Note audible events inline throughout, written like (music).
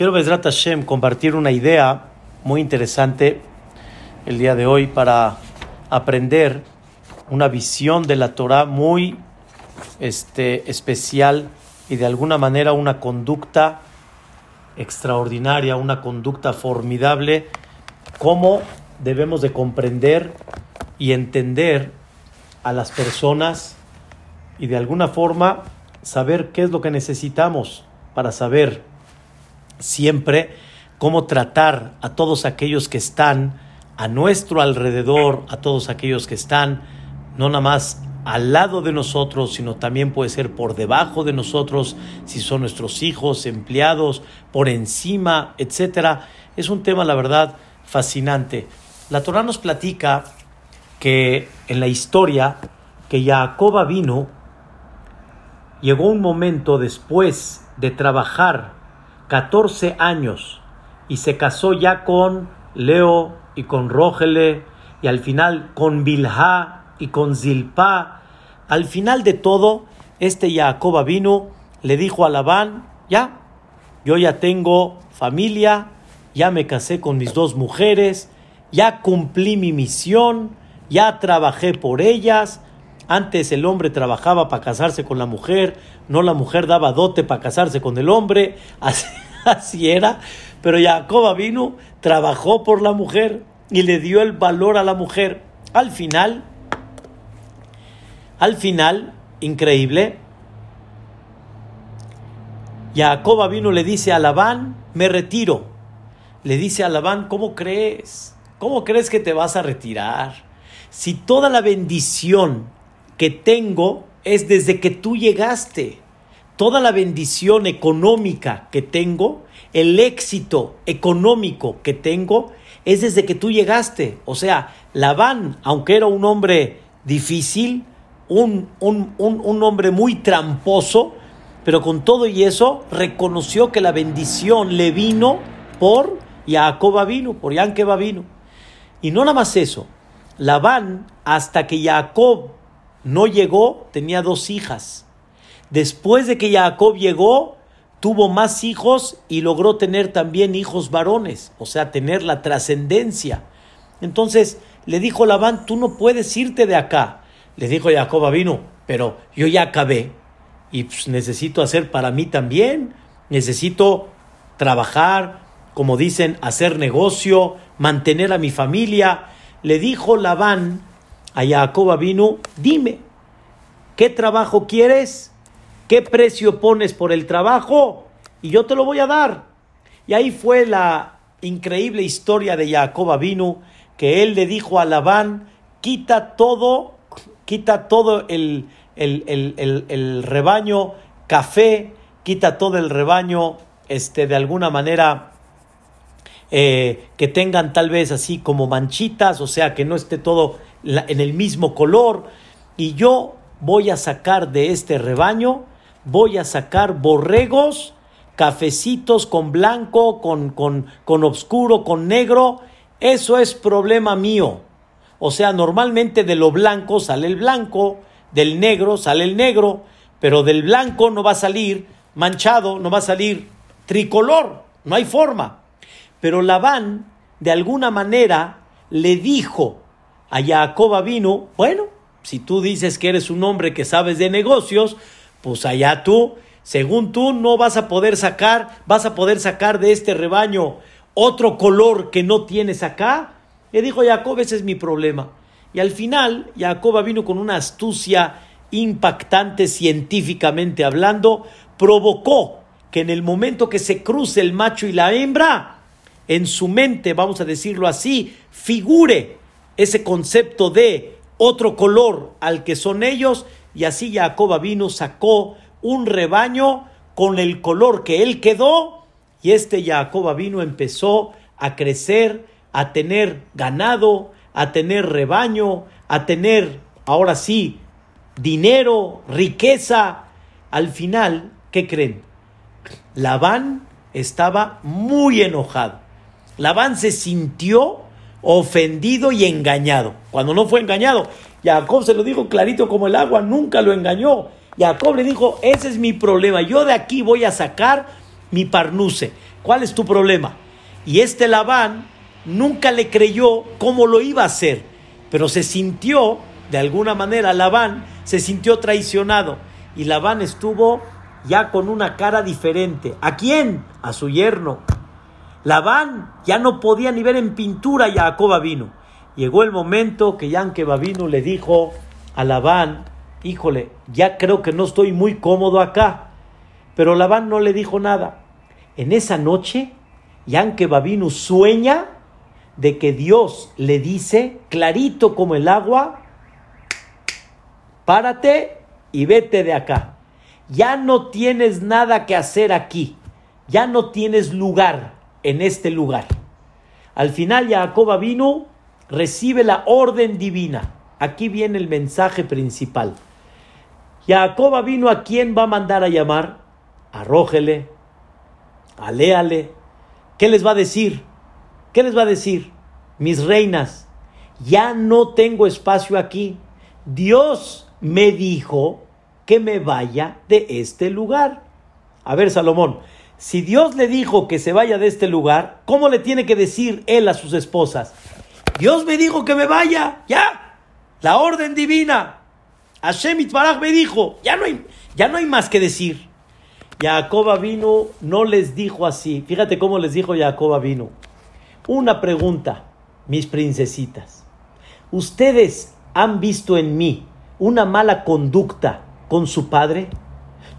Quiero, Bezrat Hashem, compartir una idea muy interesante el día de hoy para aprender una visión de la Torah muy este, especial y de alguna manera una conducta extraordinaria, una conducta formidable, cómo debemos de comprender y entender a las personas y de alguna forma saber qué es lo que necesitamos para saber siempre cómo tratar a todos aquellos que están a nuestro alrededor, a todos aquellos que están no nada más al lado de nosotros, sino también puede ser por debajo de nosotros, si son nuestros hijos, empleados, por encima, etcétera. Es un tema, la verdad, fascinante. La Torah nos platica que en la historia que Jacob vino, llegó un momento después de trabajar 14 años y se casó ya con Leo y con Rógele y al final con Bilha y con Zilpa. Al final de todo, este Jacob vino, le dijo a Labán, ya, yo ya tengo familia, ya me casé con mis dos mujeres, ya cumplí mi misión, ya trabajé por ellas, antes el hombre trabajaba para casarse con la mujer, no la mujer daba dote para casarse con el hombre, (laughs) así, era. Pero Jacob vino, trabajó por la mujer y le dio el valor a la mujer. Al final, al final, increíble, Jacob vino le dice a Labán, me retiro. Le dice a Labán, ¿cómo crees? ¿Cómo crees que te vas a retirar? Si toda la bendición que tengo es desde que tú llegaste. Toda la bendición económica que tengo, el éxito económico que tengo, es desde que tú llegaste. O sea, Labán, aunque era un hombre difícil, un, un, un, hombre muy tramposo, pero con todo y eso reconoció que la bendición le vino por Jacob vino, por Yanqueba vino. Y no nada más eso, Labán, hasta que Jacob no llegó, tenía dos hijas. Después de que Jacob llegó, tuvo más hijos y logró tener también hijos varones, o sea, tener la trascendencia. Entonces le dijo Labán, tú no puedes irte de acá. Le dijo Jacob vino, pero yo ya acabé y pues, necesito hacer para mí también, necesito trabajar, como dicen, hacer negocio, mantener a mi familia. Le dijo Labán, a Jacob vino, dime, ¿qué trabajo quieres? ¿Qué precio pones por el trabajo? Y yo te lo voy a dar. Y ahí fue la increíble historia de Jacob vino, que él le dijo a Labán, quita todo, quita todo el, el, rebaño café, quita todo el rebaño, este, de alguna manera, eh, que tengan tal vez así como manchitas, o sea, que no esté todo en el mismo color, y yo voy a sacar de este rebaño, voy a sacar borregos, cafecitos con blanco, con, con, con oscuro, con negro, eso es problema mío. O sea, normalmente de lo blanco sale el blanco, del negro sale el negro, pero del blanco no va a salir manchado, no va a salir tricolor, no hay forma. Pero Labán, de alguna manera, le dijo a Jacob vino, bueno, si tú dices que eres un hombre que sabes de negocios, pues allá tú, según tú, no vas a poder sacar, vas a poder sacar de este rebaño otro color que no tienes acá. Le dijo Jacob, ese es mi problema. Y al final, Jacob vino con una astucia impactante científicamente hablando, provocó que en el momento que se cruce el macho y la hembra, en su mente, vamos a decirlo así, figure ese concepto de otro color al que son ellos, y así Jacob vino, sacó un rebaño con el color que él quedó, y este Jacob vino empezó a crecer, a tener ganado, a tener rebaño, a tener, ahora sí, dinero, riqueza. Al final, ¿qué creen? Labán estaba muy enojado. Labán se sintió ofendido y engañado. Cuando no fue engañado, Jacob se lo dijo clarito como el agua, nunca lo engañó. Jacob le dijo, ese es mi problema, yo de aquí voy a sacar mi parnuse. ¿Cuál es tu problema? Y este Labán nunca le creyó cómo lo iba a hacer, pero se sintió, de alguna manera, Labán se sintió traicionado. Y Labán estuvo ya con una cara diferente. ¿A quién? A su yerno. Labán ya no podía ni ver en pintura a Jacob vino. Llegó el momento que Yanke Babino le dijo a Labán, híjole, ya creo que no estoy muy cómodo acá. Pero Labán no le dijo nada. En esa noche, Yanke Babino sueña de que Dios le dice, clarito como el agua, párate y vete de acá. Ya no tienes nada que hacer aquí. Ya no tienes lugar en este lugar. Al final Jacob vino, recibe la orden divina. Aquí viene el mensaje principal. Jacob vino a quién va a mandar a llamar? Arrójele, aléale. ¿Qué les va a decir? ¿Qué les va a decir? Mis reinas, ya no tengo espacio aquí. Dios me dijo que me vaya de este lugar. A ver, Salomón, si Dios le dijo que se vaya de este lugar, ¿cómo le tiene que decir él a sus esposas? Dios me dijo que me vaya, ya, la orden divina. Hashem Itbaraj me dijo, ya no hay, ya no hay más que decir. Jacob vino, no les dijo así. Fíjate cómo les dijo Jacob vino. Una pregunta, mis princesitas. ¿Ustedes han visto en mí una mala conducta con su padre?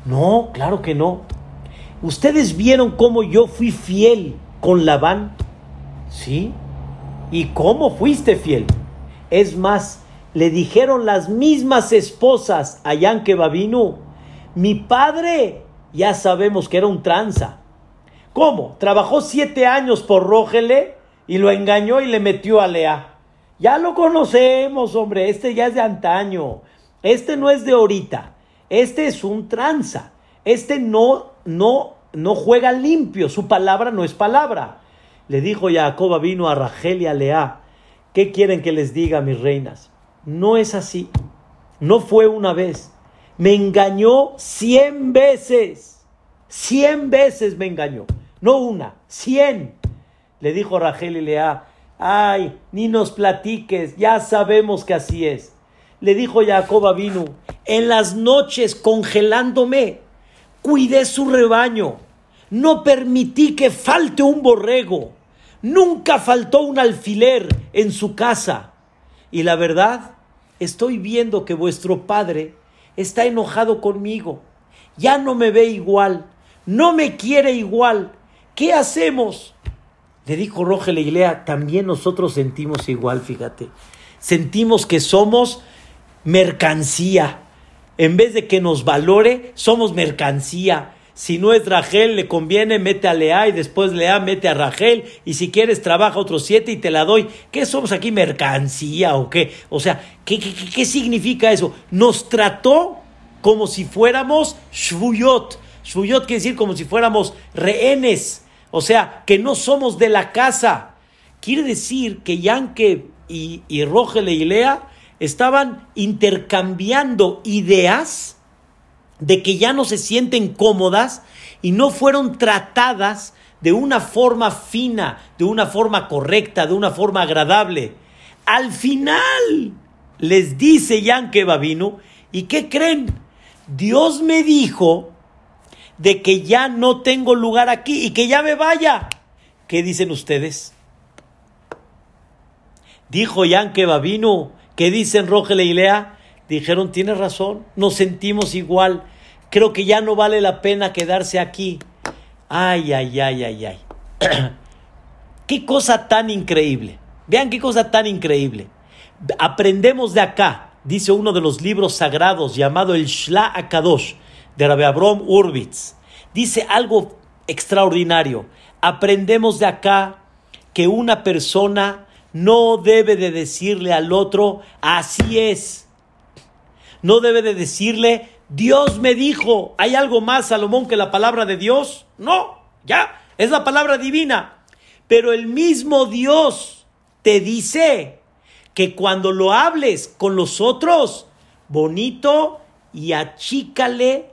No, claro que no. ¿Ustedes vieron cómo yo fui fiel con Labán? Sí. ¿Y cómo fuiste fiel? Es más, le dijeron las mismas esposas a Yanke Babinu, mi padre ya sabemos que era un tranza. ¿Cómo? Trabajó siete años por Rógele y lo engañó y le metió a Lea. Ya lo conocemos, hombre, este ya es de antaño, este no es de ahorita. Este es un tranza. Este no, no, no juega limpio. Su palabra no es palabra. Le dijo Jacob vino a Rachel y a Lea. ¿Qué quieren que les diga, mis reinas? No es así. No fue una vez. Me engañó cien veces. Cien veces me engañó. No una, cien. Le dijo Rachel y Lea. Ay, ni nos platiques, ya sabemos que así es le dijo Jacob vino, en las noches congelándome, cuidé su rebaño, no permití que falte un borrego, nunca faltó un alfiler en su casa. Y la verdad, estoy viendo que vuestro padre está enojado conmigo, ya no me ve igual, no me quiere igual. ¿Qué hacemos? Le dijo Lea, también nosotros sentimos igual, fíjate. Sentimos que somos mercancía. En vez de que nos valore, somos mercancía. Si no es Rachel, le conviene, mete a Lea y después Lea mete a Rachel. Y si quieres, trabaja otros siete y te la doy. ¿Qué somos aquí, mercancía o qué? O sea, ¿qué, qué, significa eso? Nos trató como si fuéramos shvuyot. Shvuyot quiere decir como si fuéramos rehenes. O sea, que no somos de la casa. Quiere decir que Yanke y, y y Lea estaban intercambiando ideas de que ya no se sienten cómodas y no fueron tratadas de una forma fina, de una forma correcta, de una forma agradable. Al final les dice Yanke Babino, ¿y qué creen? Dios me dijo de que ya no tengo lugar aquí y que ya me vaya. ¿Qué dicen ustedes? Dijo Yanke Babino, ¿Qué dicen Rogel y Lea? Dijeron, tienes razón, nos sentimos igual. Creo que ya no vale la pena quedarse aquí. Ay, ay, ay, ay, ay. (clears throat) qué cosa tan increíble. Vean qué cosa tan increíble. Aprendemos de acá, dice uno de los libros sagrados llamado el Shla Akadosh de Rabbi Abrom Urbitz. Dice algo extraordinario. Aprendemos de acá que una persona no debe de decirle al otro, así es. No debe de decirle, Dios me dijo, ¿hay algo más, Salomón, que la palabra de Dios? No, ya, es la palabra divina. Pero el mismo Dios te dice que cuando lo hables con los otros, bonito y achícale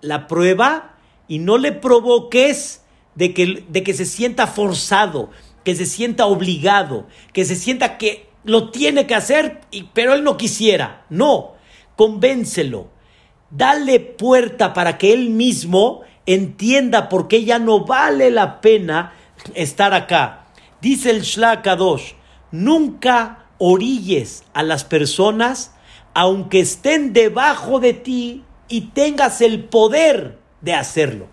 la prueba y no le provoques de que, de que se sienta forzado, que se sienta obligado, que se sienta que lo tiene que hacer, pero él no quisiera. No, convéncelo. Dale puerta para que él mismo entienda por qué ya no vale la pena estar acá. Dice el Shlakadosh, nunca orilles a las personas aunque estén debajo de ti y tengas el poder de hacerlo.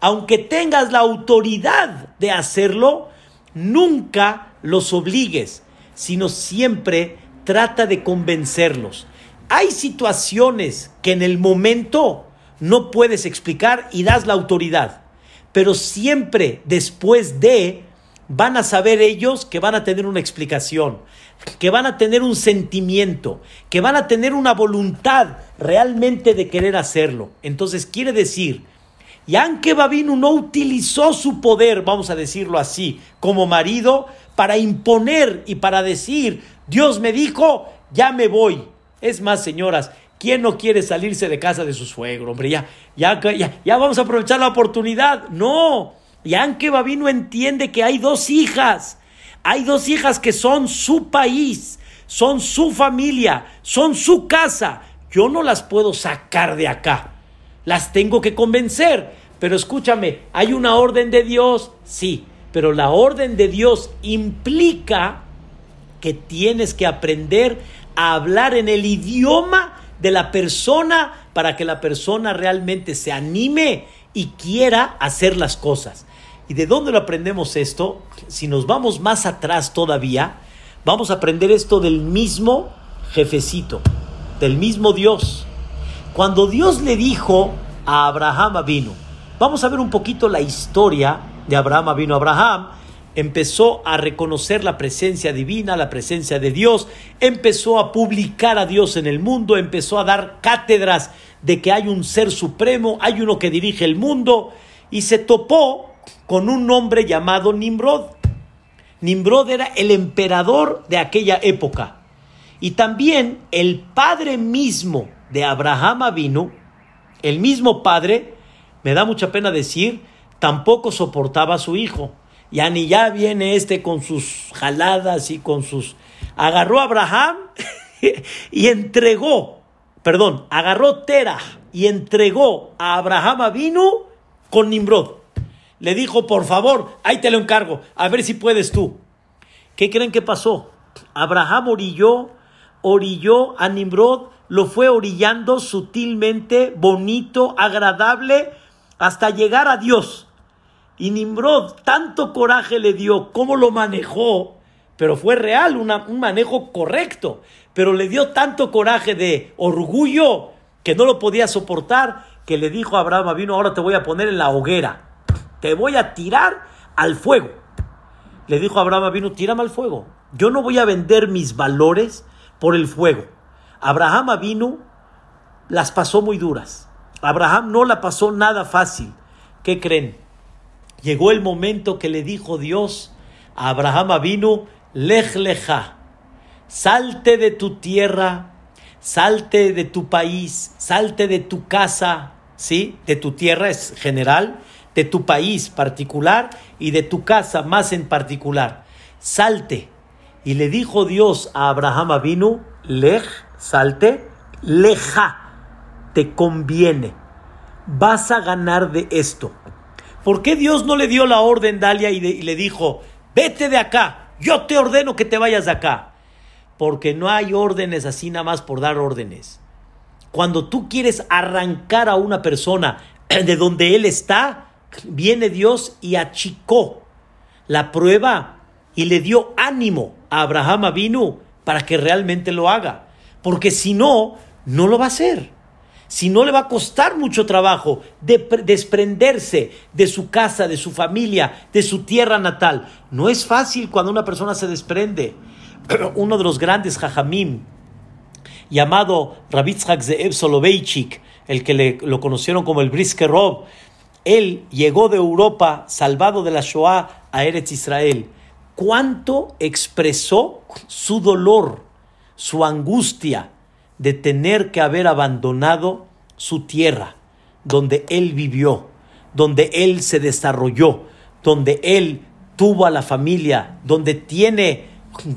Aunque tengas la autoridad de hacerlo, nunca los obligues, sino siempre trata de convencerlos. Hay situaciones que en el momento no puedes explicar y das la autoridad, pero siempre después de van a saber ellos que van a tener una explicación, que van a tener un sentimiento, que van a tener una voluntad realmente de querer hacerlo. Entonces quiere decir, Yanke Babino no utilizó su poder, vamos a decirlo así, como marido, para imponer y para decir, Dios me dijo, ya me voy. Es más, señoras, ¿quién no quiere salirse de casa de su suegro? Hombre, ya, ya, ya, ya vamos a aprovechar la oportunidad. No, Yanke Babino entiende que hay dos hijas. Hay dos hijas que son su país, son su familia, son su casa. Yo no las puedo sacar de acá. Las tengo que convencer. Pero escúchame, ¿hay una orden de Dios? Sí, pero la orden de Dios implica que tienes que aprender a hablar en el idioma de la persona para que la persona realmente se anime y quiera hacer las cosas. ¿Y de dónde lo aprendemos esto? Si nos vamos más atrás todavía, vamos a aprender esto del mismo jefecito, del mismo Dios. Cuando Dios le dijo a Abraham vino, vamos a ver un poquito la historia de Abraham vino. Abraham empezó a reconocer la presencia divina, la presencia de Dios, empezó a publicar a Dios en el mundo, empezó a dar cátedras de que hay un ser supremo, hay uno que dirige el mundo, y se topó con un hombre llamado Nimrod. Nimrod era el emperador de aquella época. Y también el padre mismo de Abraham vino, el mismo padre, me da mucha pena decir, tampoco soportaba a su hijo. Ya ni ya viene este con sus jaladas y con sus... Agarró a Abraham (laughs) y entregó, perdón, agarró Tera y entregó a Abraham vino con Nimrod. Le dijo, por favor, ahí te lo encargo, a ver si puedes tú. ¿Qué creen que pasó? Abraham orilló, orilló a Nimrod, lo fue orillando sutilmente, bonito, agradable, hasta llegar a Dios. Y Nimrod tanto coraje le dio, cómo lo manejó, pero fue real, un manejo correcto, pero le dio tanto coraje de orgullo que no lo podía soportar, que le dijo a Abraham, vino, ahora te voy a poner en la hoguera, te voy a tirar al fuego. Le dijo a Abraham, vino, tírame al fuego. Yo no voy a vender mis valores por el fuego. Abraham vino, las pasó muy duras. Abraham no la pasó nada fácil. ¿Qué creen? Llegó el momento que le dijo Dios a Abraham vino, lej leja, salte de tu tierra, salte de tu país, salte de tu casa, ¿sí? De tu tierra es general, de tu país particular y de tu casa más en particular. Salte. Y le dijo Dios a Abraham vino, lej, salte, leja, te conviene, vas a ganar de esto. ¿Por qué Dios no le dio la orden, Dalia, y, le dijo, vete de acá, yo te ordeno que te vayas de acá? Porque no hay órdenes así nada más por dar órdenes. Cuando tú quieres arrancar a una persona (clears throat) de donde él está, viene Dios y achicó la prueba y le dio ánimo a Abraham Avinu para que realmente lo haga. Porque si no, no lo va a hacer si no le va a costar mucho trabajo desprenderse de su casa, de su familia, de su tierra natal. No es fácil cuando una persona se desprende. (clears throat) Uno de los grandes jajamim, llamado Rabitzhak Zeev Soloveitchik, el que le, lo conocieron como el Brisker Rob, él llegó de Europa, salvado de la Shoah, a Eretz Israel. ¿Cuánto expresó su dolor, su angustia, de tener que haber abandonado su tierra, donde él vivió, donde él se desarrolló, donde él tuvo a la familia, donde tiene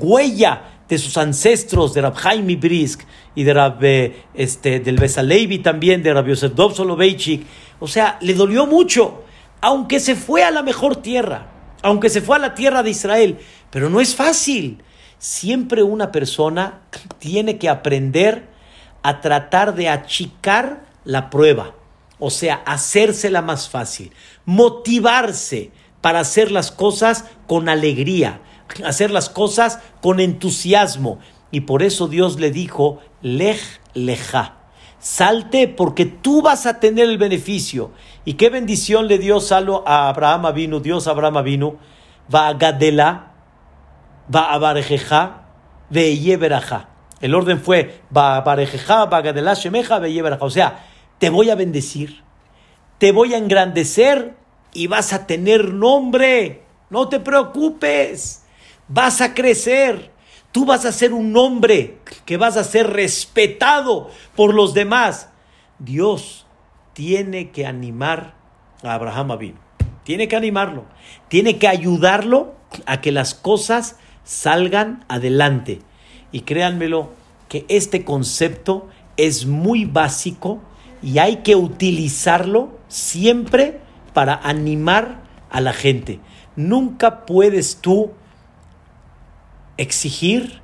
huella de sus ancestros, de Rab Jaime Brisk y de Rab, eh, este, del Besalevi también, de Rab Yosef Dov Soloveitchik. O sea, le dolió mucho, aunque se fue a la mejor tierra, aunque se fue a la tierra de Israel. Pero no es fácil. Siempre una persona tiene que aprender a tratar de achicar la prueba, o sea, hacérsela más fácil, motivarse para hacer las cosas con alegría, hacer las cosas con entusiasmo. Y por eso Dios le dijo, lej leja, salte porque tú vas a tener el beneficio. ¿Y qué bendición le dio Salo a Abraham vino, Dios a Abraham vino, va a Gadela, va a Barejeja, ve Yeberaja. El orden fue va a Barejeja, va a Gadela, Shemeja. O sea, te voy a bendecir, te voy a engrandecer y vas a tener nombre. No te preocupes vas a crecer. Tú vas a ser un hombre que vas a ser respetado por los demás. Dios tiene que animar a Abraham Abin. Tiene que animarlo. Tiene que ayudarlo a que las cosas salgan adelante. Y créanmelo que este concepto es muy básico y hay que utilizarlo siempre para animar a la gente. Nunca puedes tú exigir,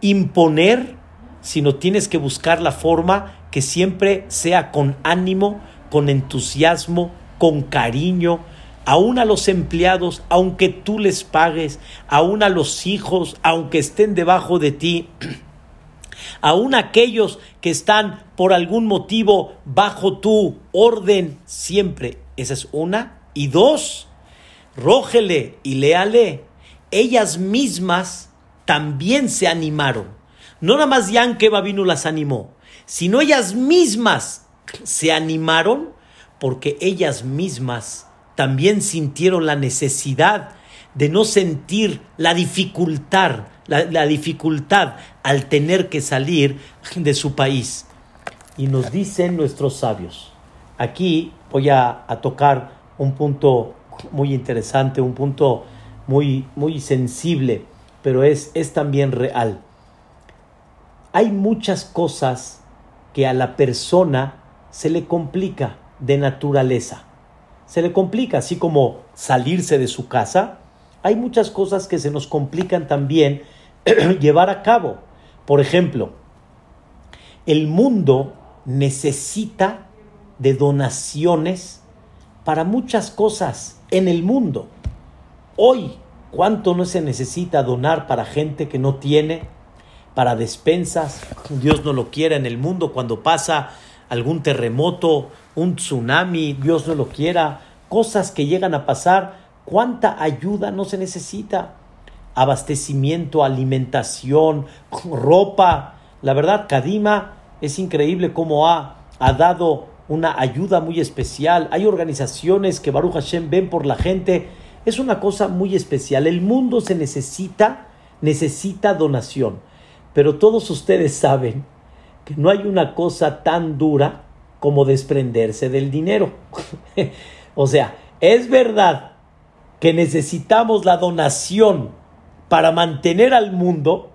imponer, sino tienes que buscar la forma que siempre sea con ánimo, con entusiasmo, con cariño, aún a los empleados, aunque tú les pagues, aún a los hijos, aunque estén debajo de ti, (clears throat) aún aquellos que están por algún motivo bajo tu orden, siempre. Esa es una. Y dos, rógele y léale. Ellas mismas también se animaron. No nada más Yanke Babino las animó, sino ellas mismas se animaron porque ellas mismas también sintieron la necesidad de no sentir la dificultad, la, dificultad al tener que salir de su país. Y nos dicen nuestros sabios. Aquí voy a, a tocar un punto muy interesante, un punto muy, muy sensible pero es, es también real. Hay muchas cosas que a la persona se le complica de naturaleza. Se le complica, así como salirse de su casa. Hay muchas cosas que se nos complican también (clears throat) llevar a cabo. Por ejemplo, el mundo necesita de donaciones para muchas cosas en el mundo. Hoy ¿Cuánto no se necesita donar para gente que no tiene? Para despensas. Dios no lo quiera en el mundo cuando pasa algún terremoto, un tsunami, Dios no lo quiera. Cosas que llegan a pasar. ¿Cuánta ayuda no se necesita? Abastecimiento, alimentación, ropa. La verdad, Kadima es increíble cómo ha, ha dado una ayuda muy especial. Hay organizaciones que Baruch Hashem ven por la gente es una cosa muy especial. El mundo se necesita, necesita donación. Pero todos ustedes saben que no hay una cosa tan dura como desprenderse del dinero. (laughs) o sea, es verdad que necesitamos la donación para mantener al mundo,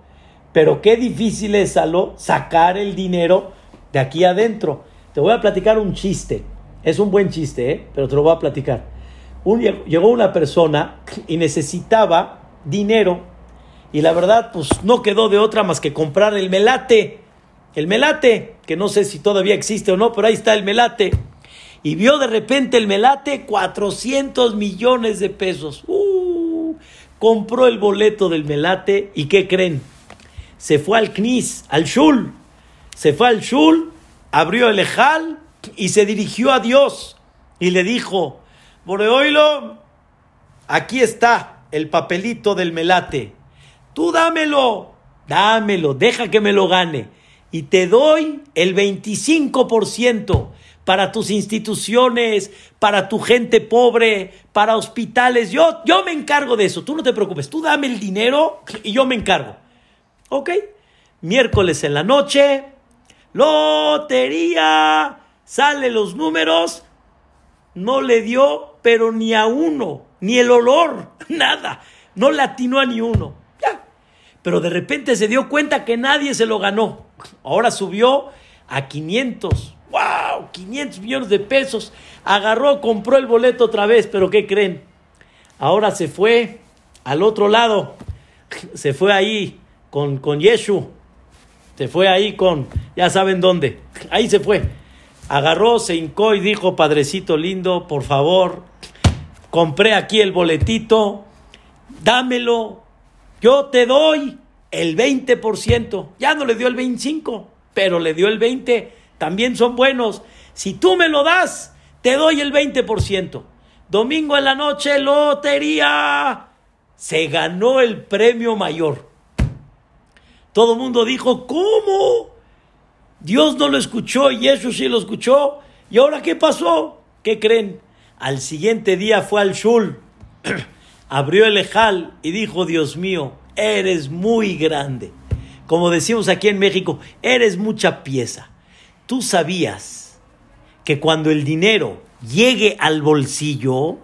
pero qué difícil es sacar el dinero de aquí adentro. Te voy a platicar un chiste. Es un buen chiste, ¿eh? pero te lo voy a platicar llegó una persona y necesitaba dinero y la verdad pues no quedó de otra más que comprar el melate, el melate, que no sé si todavía existe o no, pero ahí está el melate. Y vio de repente el melate 400 millones de pesos. Uh, compró el boleto del melate y ¿qué creen? Se fue al CNIS, al Shul. Se fue al Shul, abrió el Ejal y se dirigió a Dios y le dijo, Boreoilo, aquí está el papelito del melate. Tú dámelo, dámelo, deja que me lo gane. Y te doy el 25% para tus instituciones, para tu gente pobre, para hospitales. Yo, yo me encargo de eso. Tú no te preocupes. Tú dame el dinero y yo me encargo. ¿Ok? Miércoles en la noche. Lotería. Sale los números no le dio, pero ni a uno, ni el olor, (laughs) nada. No le atinó a ni uno. Pero de repente se dio cuenta que nadie se lo ganó. Ahora subió a 500. ¡Wow! 500 millones de pesos. Agarró, compró el boleto otra vez, pero ¿qué creen? Ahora se fue al otro lado. Se fue ahí con, con Yeshu. Se fue ahí con, ya saben dónde. Ahí se fue. Agarró, se hincó y dijo, Padrecito lindo, por favor, compré aquí el boletito, dámelo, yo te doy el 20%. Ya no le dio el 25%, pero le dio el 20%. También son buenos. Si tú me lo das, te doy el 20%. Domingo en la noche, lotería. Se ganó el premio mayor. Todo el mundo dijo, ¿cómo? Dios no lo escuchó y eso sí lo escuchó. ¿Y ahora qué pasó? ¿Qué creen? Al siguiente día fue al Shul, (clears throat) abrió el ejal y dijo, Dios mío, eres muy grande. Como decimos aquí en México, eres mucha pieza. Tú sabías que cuando el dinero llegue al bolsillo,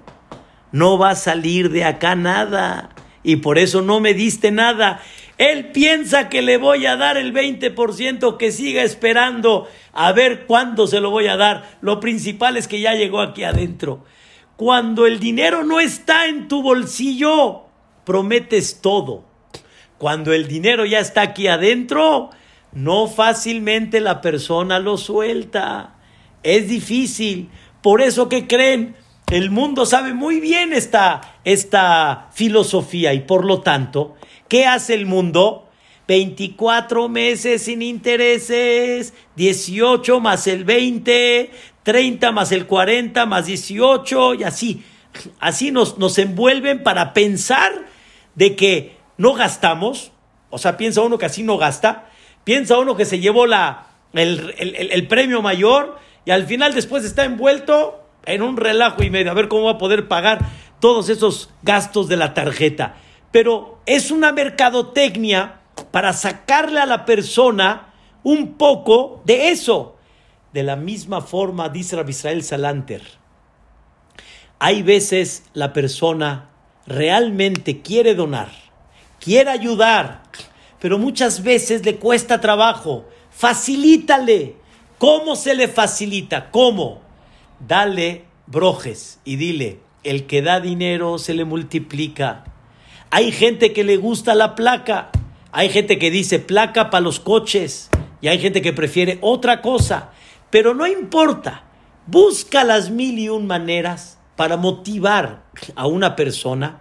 no va a salir de acá nada. Y por eso no me diste nada. Él piensa que le voy a dar el 20%, que siga esperando a ver cuándo se lo voy a dar. Lo principal es que ya llegó aquí adentro. Cuando el dinero no está en tu bolsillo, prometes todo. Cuando el dinero ya está aquí adentro, no fácilmente la persona lo suelta. Es difícil. Por eso que creen, el mundo sabe muy bien esta, esta filosofía y por lo tanto ¿Qué hace el mundo? 24 meses sin intereses, 18 más el 20, 30 más el 40 más 18 y así. Así nos, nos envuelven para pensar de que no gastamos, o sea, piensa uno que así no gasta, piensa uno que se llevó la, el, el premio mayor y al final después está envuelto en un relajo y medio, a ver cómo va a poder pagar todos esos gastos de la tarjeta pero es una mercadotecnia para sacarle a la persona un poco de eso. De la misma forma, dice Rabbi Israel Salanter, hay veces la persona realmente quiere donar, quiere ayudar, pero muchas veces le cuesta trabajo. Facilítale. ¿Cómo se le facilita? ¿Cómo? Dale brojes y dile, el que da dinero se le multiplica. Hay gente que le gusta la placa, hay gente que dice placa para los coches y hay gente que prefiere otra cosa, pero no importa, busca las mil y un maneras para motivar a una persona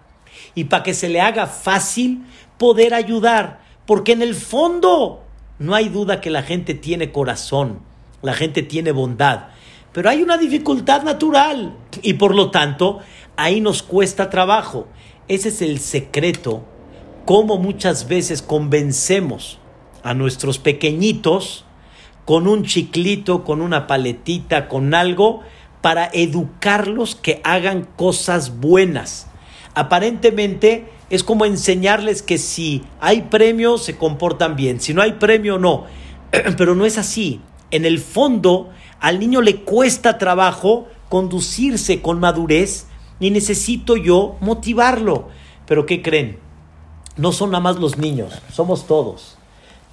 y para que se le haga fácil poder ayudar, porque en el fondo no hay duda que la gente tiene corazón, la gente tiene bondad, pero hay una dificultad natural y por lo tanto ahí nos cuesta trabajo. Ese es el secreto, cómo muchas veces convencemos a nuestros pequeñitos con un chiclito, con una paletita, con algo, para educarlos que hagan cosas buenas. Aparentemente es como enseñarles que si hay premio se comportan bien, si no hay premio no, (clears throat) pero no es así. En el fondo al niño le cuesta trabajo conducirse con madurez ni necesito yo motivarlo. Pero ¿qué creen? No son nada más los niños, somos todos.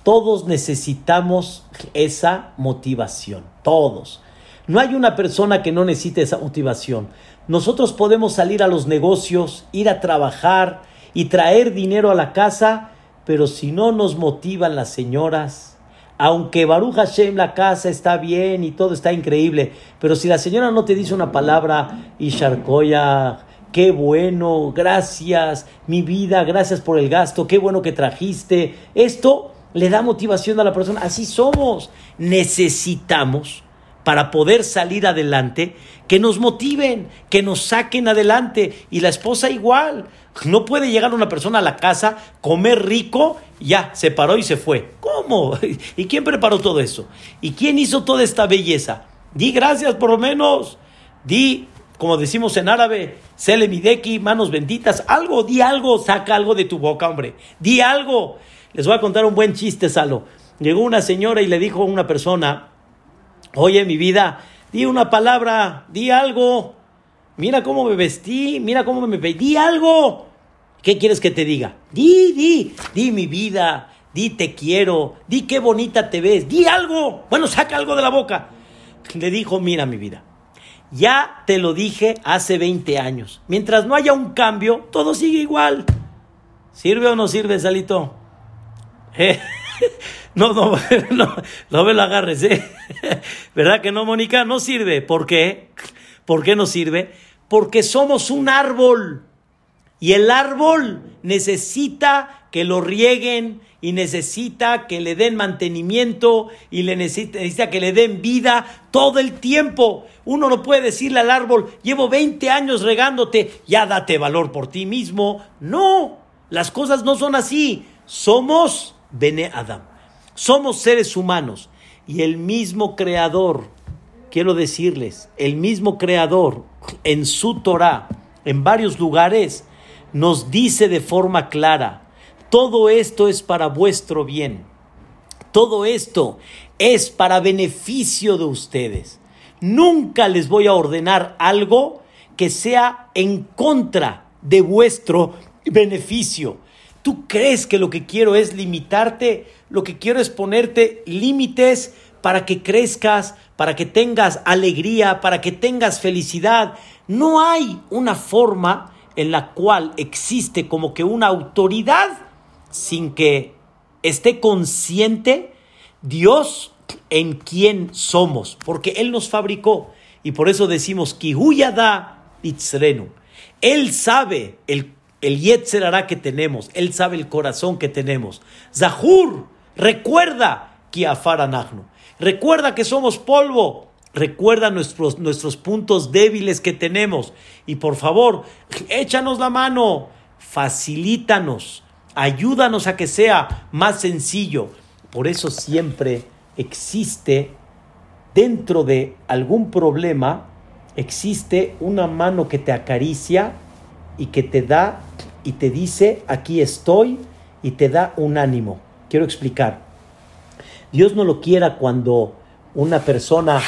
Todos necesitamos esa motivación, todos. No hay una persona que no necesite esa motivación. Nosotros podemos salir a los negocios, ir a trabajar y traer dinero a la casa, pero si no nos motivan las señoras, aunque Baruch Hashem la casa está bien y todo está increíble, pero si la señora no te dice una palabra, y Sharkoya, qué bueno, gracias, mi vida, gracias por el gasto, qué bueno que trajiste, esto le da motivación a la persona, así somos, necesitamos para poder salir adelante, que nos motiven, que nos saquen adelante. Y la esposa igual. No puede llegar una persona a la casa, comer rico, ya, se paró y se fue. ¿Cómo? (laughs) ¿Y quién preparó todo eso? ¿Y quién hizo toda esta belleza? Di gracias por lo menos. Di, como decimos en árabe, sele mideki, manos benditas, algo, di algo, saca algo de tu boca, hombre. Di algo. Les voy a contar un buen chiste, Salo. Llegó una señora y le dijo a una persona, oye mi vida, di una palabra, di algo. Mira cómo me vestí, mira cómo me pedí algo. ¿Qué quieres que te diga? Di, di, di mi vida, di te quiero, di qué bonita te ves, di algo. Bueno, saca algo de la boca. Le dijo, mira mi vida, ya te lo dije hace 20 años. Mientras no haya un cambio, todo sigue igual. ¿Sirve o no sirve, Salito? Eh, (laughs) no, no, (laughs) no, no me lo agarres, ¿eh? (laughs) ¿Verdad que no, Mónica? No sirve. ¿Por qué? ¿Por qué no sirve? Porque somos un árbol. Y el árbol necesita que lo rieguen y necesita que le den mantenimiento y le necesita, necesita, que le den vida todo el tiempo. Uno no puede decirle al árbol, llevo 20 años regándote, ya date valor por ti mismo. No, las cosas no son así. Somos Bene Adam. Somos seres humanos. Y el mismo creador, quiero decirles, el mismo creador en su Torah, en varios lugares, nos dice de forma clara, todo esto es para vuestro bien, todo esto es para beneficio de ustedes. Nunca les voy a ordenar algo que sea en contra de vuestro beneficio. ¿Tú crees que lo que quiero es limitarte? Lo que quiero es ponerte límites para que crezcas, para que tengas alegría, para que tengas felicidad. No hay una forma en la cual existe como que una autoridad sin que esté consciente Dios en quién somos, porque Él nos fabricó y por eso decimos Kihuyada Itzrenu. Él sabe el, el Yetzerara que tenemos, Él sabe el corazón que tenemos. Zahur, recuerda Kiafaranagnu, recuerda que somos polvo, Recuerda nuestros, nuestros puntos débiles que tenemos. Y por favor, échanos la mano, facilítanos, ayúdanos a que sea más sencillo. Por eso siempre existe dentro de algún problema, existe una mano que te acaricia y que te da y te dice, aquí estoy y te da un ánimo. Quiero explicar. Dios no lo quiera cuando una persona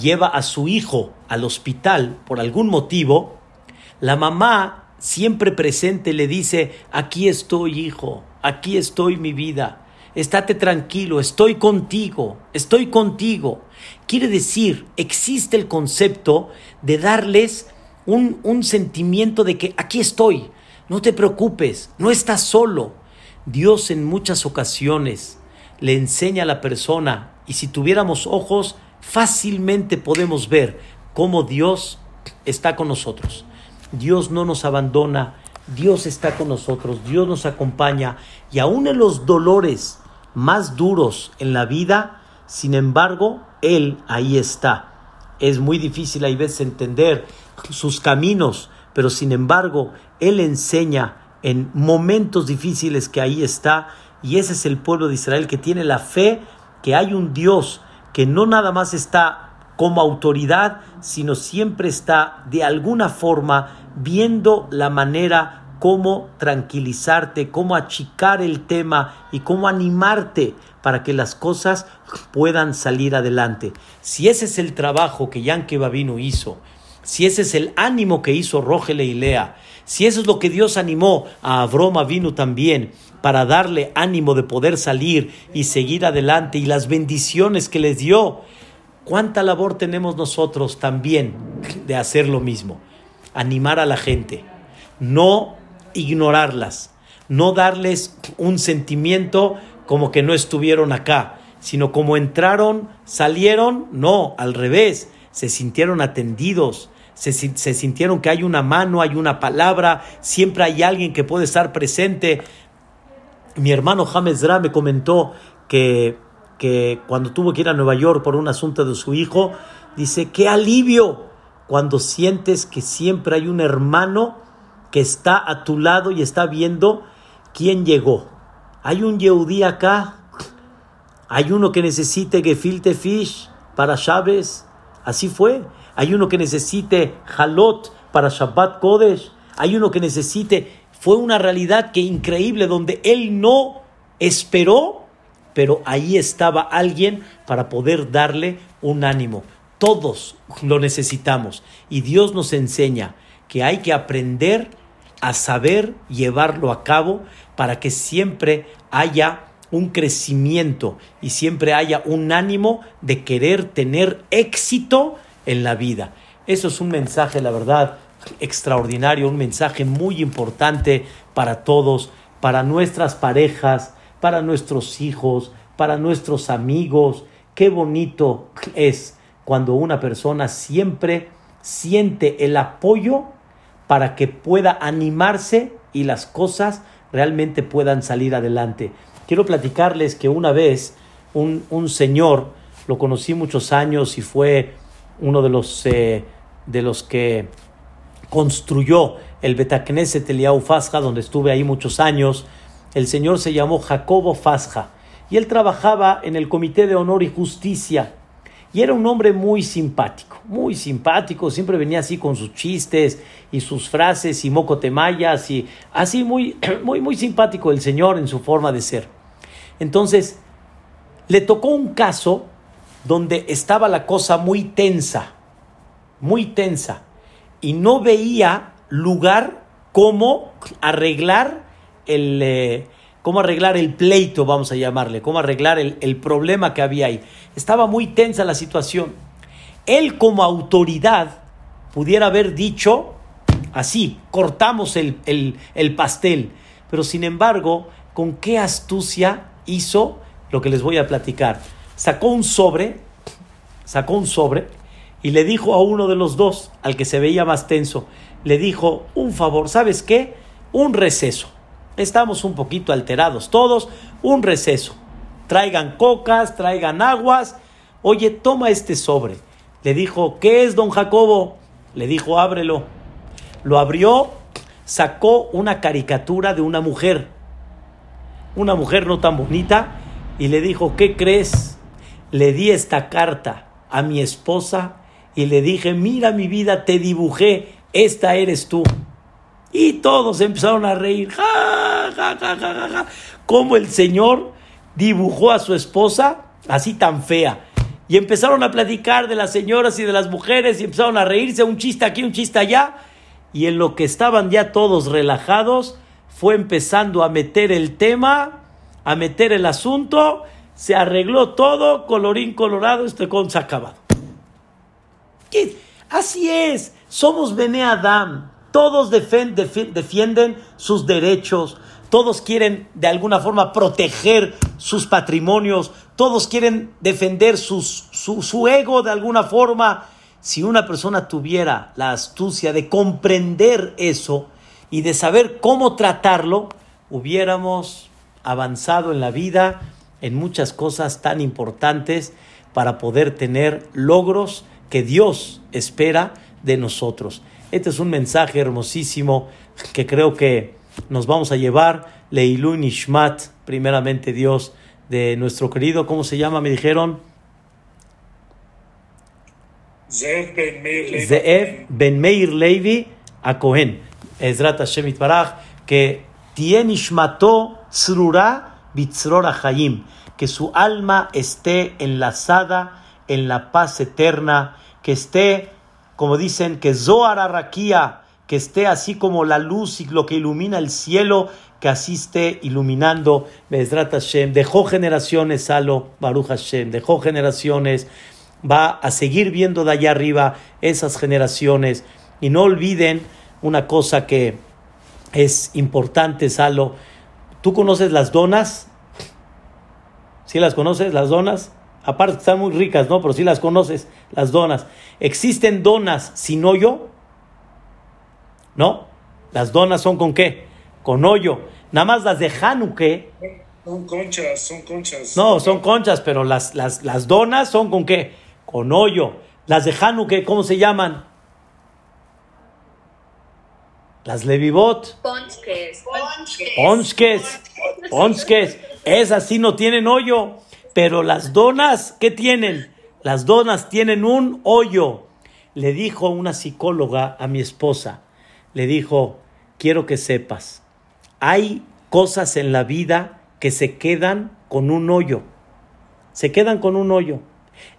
lleva a su hijo al hospital por algún motivo, la mamá siempre presente le dice, aquí estoy hijo, aquí estoy mi vida, estate tranquilo, estoy contigo, estoy contigo. Quiere decir, existe el concepto de darles un, un sentimiento de que aquí estoy, no te preocupes, no estás solo. Dios en muchas ocasiones le enseña a la persona, y si tuviéramos ojos, fácilmente podemos ver cómo Dios está con nosotros. Dios no nos abandona, Dios está con nosotros, Dios nos acompaña y aún en los dolores más duros en la vida, sin embargo, Él ahí está. Es muy difícil a veces entender sus caminos, pero sin embargo, Él enseña en momentos difíciles que ahí está y ese es el pueblo de Israel que tiene la fe que hay un Dios que no nada más está como autoridad, sino siempre está de alguna forma viendo la manera cómo tranquilizarte, cómo achicar el tema y cómo animarte para que las cosas puedan salir adelante. Si ese es el trabajo que Yankee Babino hizo, si ese es el ánimo que hizo Rogele y Lea, si eso es lo que Dios animó a Abroma vino también para darle ánimo de poder salir y seguir adelante y las bendiciones que les dio, ¿cuánta labor tenemos nosotros también de hacer lo mismo? Animar a la gente, no ignorarlas, no darles un sentimiento como que no estuvieron acá, sino como entraron, salieron, no, al revés, se sintieron atendidos, se, sintieron que hay una mano, hay una palabra, siempre hay alguien que puede estar presente. Mi hermano James Dra me comentó que, que cuando tuvo que ir a Nueva York por un asunto de su hijo, dice, qué alivio cuando sientes que siempre hay un hermano que está a tu lado y está viendo quién llegó. Hay un Yehudí acá, hay uno que necesite gefilte fish para Chávez, así fue. Hay uno que necesite halot para Shabbat Kodesh, hay uno que necesite fue una realidad que increíble, donde él no esperó, pero ahí estaba alguien para poder darle un ánimo. todos lo necesitamos. Y Dios nos enseña que hay que aprender a saber llevarlo a cabo para que siempre haya un crecimiento y siempre haya un ánimo de querer tener éxito en la vida. Eso es un mensaje, la verdad, extraordinario, un mensaje muy importante para todos, para nuestras parejas, para nuestros hijos, para nuestros amigos. Qué bonito es cuando una persona siempre siente el apoyo para que pueda animarse y las cosas realmente puedan salir adelante. Quiero platicarles que una vez un, señor, lo conocí muchos años y fue uno de los, eh, de los que construyó el Betacneset Eliau Fasja, donde estuve ahí muchos años. El señor se llamó Jacobo Fasja y él trabajaba en el Comité de Honor y Justicia. Y era un hombre muy simpático, muy simpático, siempre venía así con sus chistes y sus frases y mocotemayas y así muy, (clears throat) muy, muy simpático el señor en su forma de ser. Entonces, le tocó un caso donde estaba la cosa muy tensa, muy tensa y no veía lugar cómo arreglar el, eh, cómo arreglar el pleito, vamos a llamarle, cómo arreglar el, problema que había ahí. Estaba muy tensa la situación. Él como autoridad pudiera haber dicho así, cortamos el, el pastel, pero sin embargo, con qué astucia hizo lo que les voy a platicar. Sacó un sobre, sacó un sobre y le dijo a uno de los dos, al que se veía más tenso, le dijo, un favor, ¿sabes qué? Un receso. Estamos un poquito alterados todos, un receso. Traigan cocas, traigan aguas. Oye, toma este sobre. Le dijo, ¿qué es, don Jacobo? Le dijo, ábrelo. Lo abrió, sacó una caricatura de una mujer. Una mujer no tan bonita. Y le dijo, ¿qué crees? Le di esta carta a mi esposa y le dije, mira mi vida, te dibujé, esta eres tú. Y todos empezaron a reír, ja, ja, ja, ja, ja, Como el Señor dibujó a su esposa así tan fea. Y empezaron a platicar de las señoras y de las mujeres y empezaron a reírse, un chiste aquí, un chiste allá. Y en lo que estaban ya todos relajados, fue empezando a meter el tema, a meter el asunto, se arregló todo, colorín colorado, este con se ha acabado. Así es, somos Bene Adam, todos defienden sus derechos, todos quieren de alguna forma proteger sus patrimonios, todos quieren defender su, su ego de alguna forma. Si una persona tuviera la astucia de comprender eso y de saber cómo tratarlo, hubiéramos avanzado en la vida en muchas cosas tan importantes para poder tener logros que Dios espera de nosotros. Este es un mensaje hermosísimo que creo que nos vamos a llevar. Leilu Nishmat, primeramente Dios, de nuestro querido, ¿cómo se llama? Me dijeron. Zeev Ben Meir Levi a Cohen. Ezrat Hashem que tiene Nishmato Srura Bitzrora Hayim, que su alma esté enlazada en la paz eterna que esté, como dicen, que Zohar Arraquía, que esté así como la luz y lo que ilumina el cielo, que así esté iluminando Bezrat Hashem. Dejó generaciones, Salo, Baruch Hashem, dejó generaciones, va a seguir viendo de allá arriba esas generaciones. Y no olviden una cosa que es importante, Salo. ¿Tú conoces las donas? ¿Sí las conoces, las donas? Aparte están muy ricas, ¿no? Pero si las conoces, las donas. ¿Existen donas sin hoyo? ¿No? Las donas son con qué? Con hoyo. Nada más las de Hanukkah. Son conchas, son conchas. No, son conchas, pero las, las, las donas son con qué? Con hoyo. Las de Hanukkah, ¿cómo se llaman? Las Levivot. Ponchques. Ponchques. Ponchques. Esas sí no tienen hoyo. Pero las donas, ¿qué tienen? Las donas tienen un hoyo. Le dijo una psicóloga a mi esposa, le dijo, quiero que sepas, hay cosas en la vida que se quedan con un hoyo. Se quedan con un hoyo.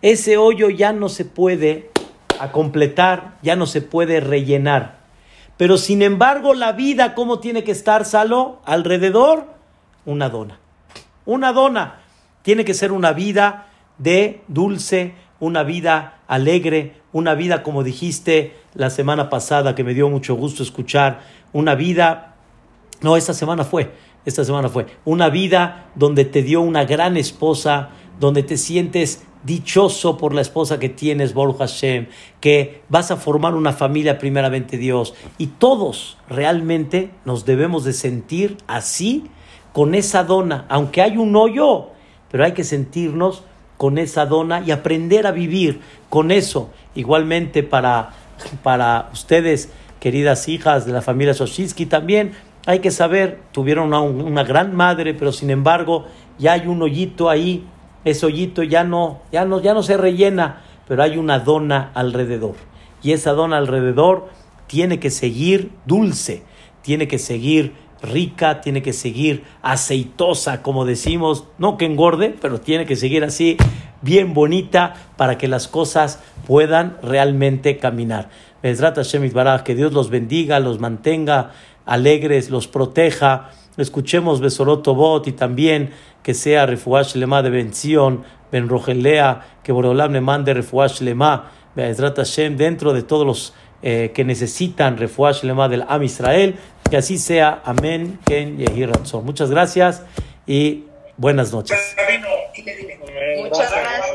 Ese hoyo ya no se puede a completar, ya no se puede rellenar. Pero sin embargo, la vida, ¿cómo tiene que estar, Salo? Alrededor, una dona. Una dona. Tiene que ser una vida de dulce, una vida alegre, una vida, como dijiste la semana pasada, que me dio mucho gusto escuchar, una vida, no, esta semana fue, esta semana fue, una vida donde te dio una gran esposa, donde te sientes dichoso por la esposa que tienes, Baruch Hashem, que vas a formar una familia primeramente Dios. Y todos realmente nos debemos de sentir así con esa dona, aunque hay un hoyo, pero hay que sentirnos con esa dona y aprender a vivir con eso. Igualmente para, para ustedes, queridas hijas de la familia Soshinsky, también hay que saber, tuvieron una, una gran madre, pero sin embargo ya hay un hoyito ahí ese hoyito ya no, ya no, ya no se rellena, pero hay una dona alrededor. Y esa dona alrededor tiene que seguir dulce, tiene que seguir rica, tiene que seguir aceitosa, como decimos, no que engorde, pero tiene que seguir así, bien bonita, para que las cosas puedan realmente caminar. que Dios los bendiga, los mantenga alegres, los proteja. Escuchemos Besoroto Bot y también que sea Refuash Lema de Benzion, Ben Rogelea, que Borolam le mande Refuash Lema, Be'ezrat Hashem, dentro de todos los eh, que necesitan Refuash Lema del Am Israel, que así sea. Amén, Ken Muchas gracias y buenas noches. Muchas gracias.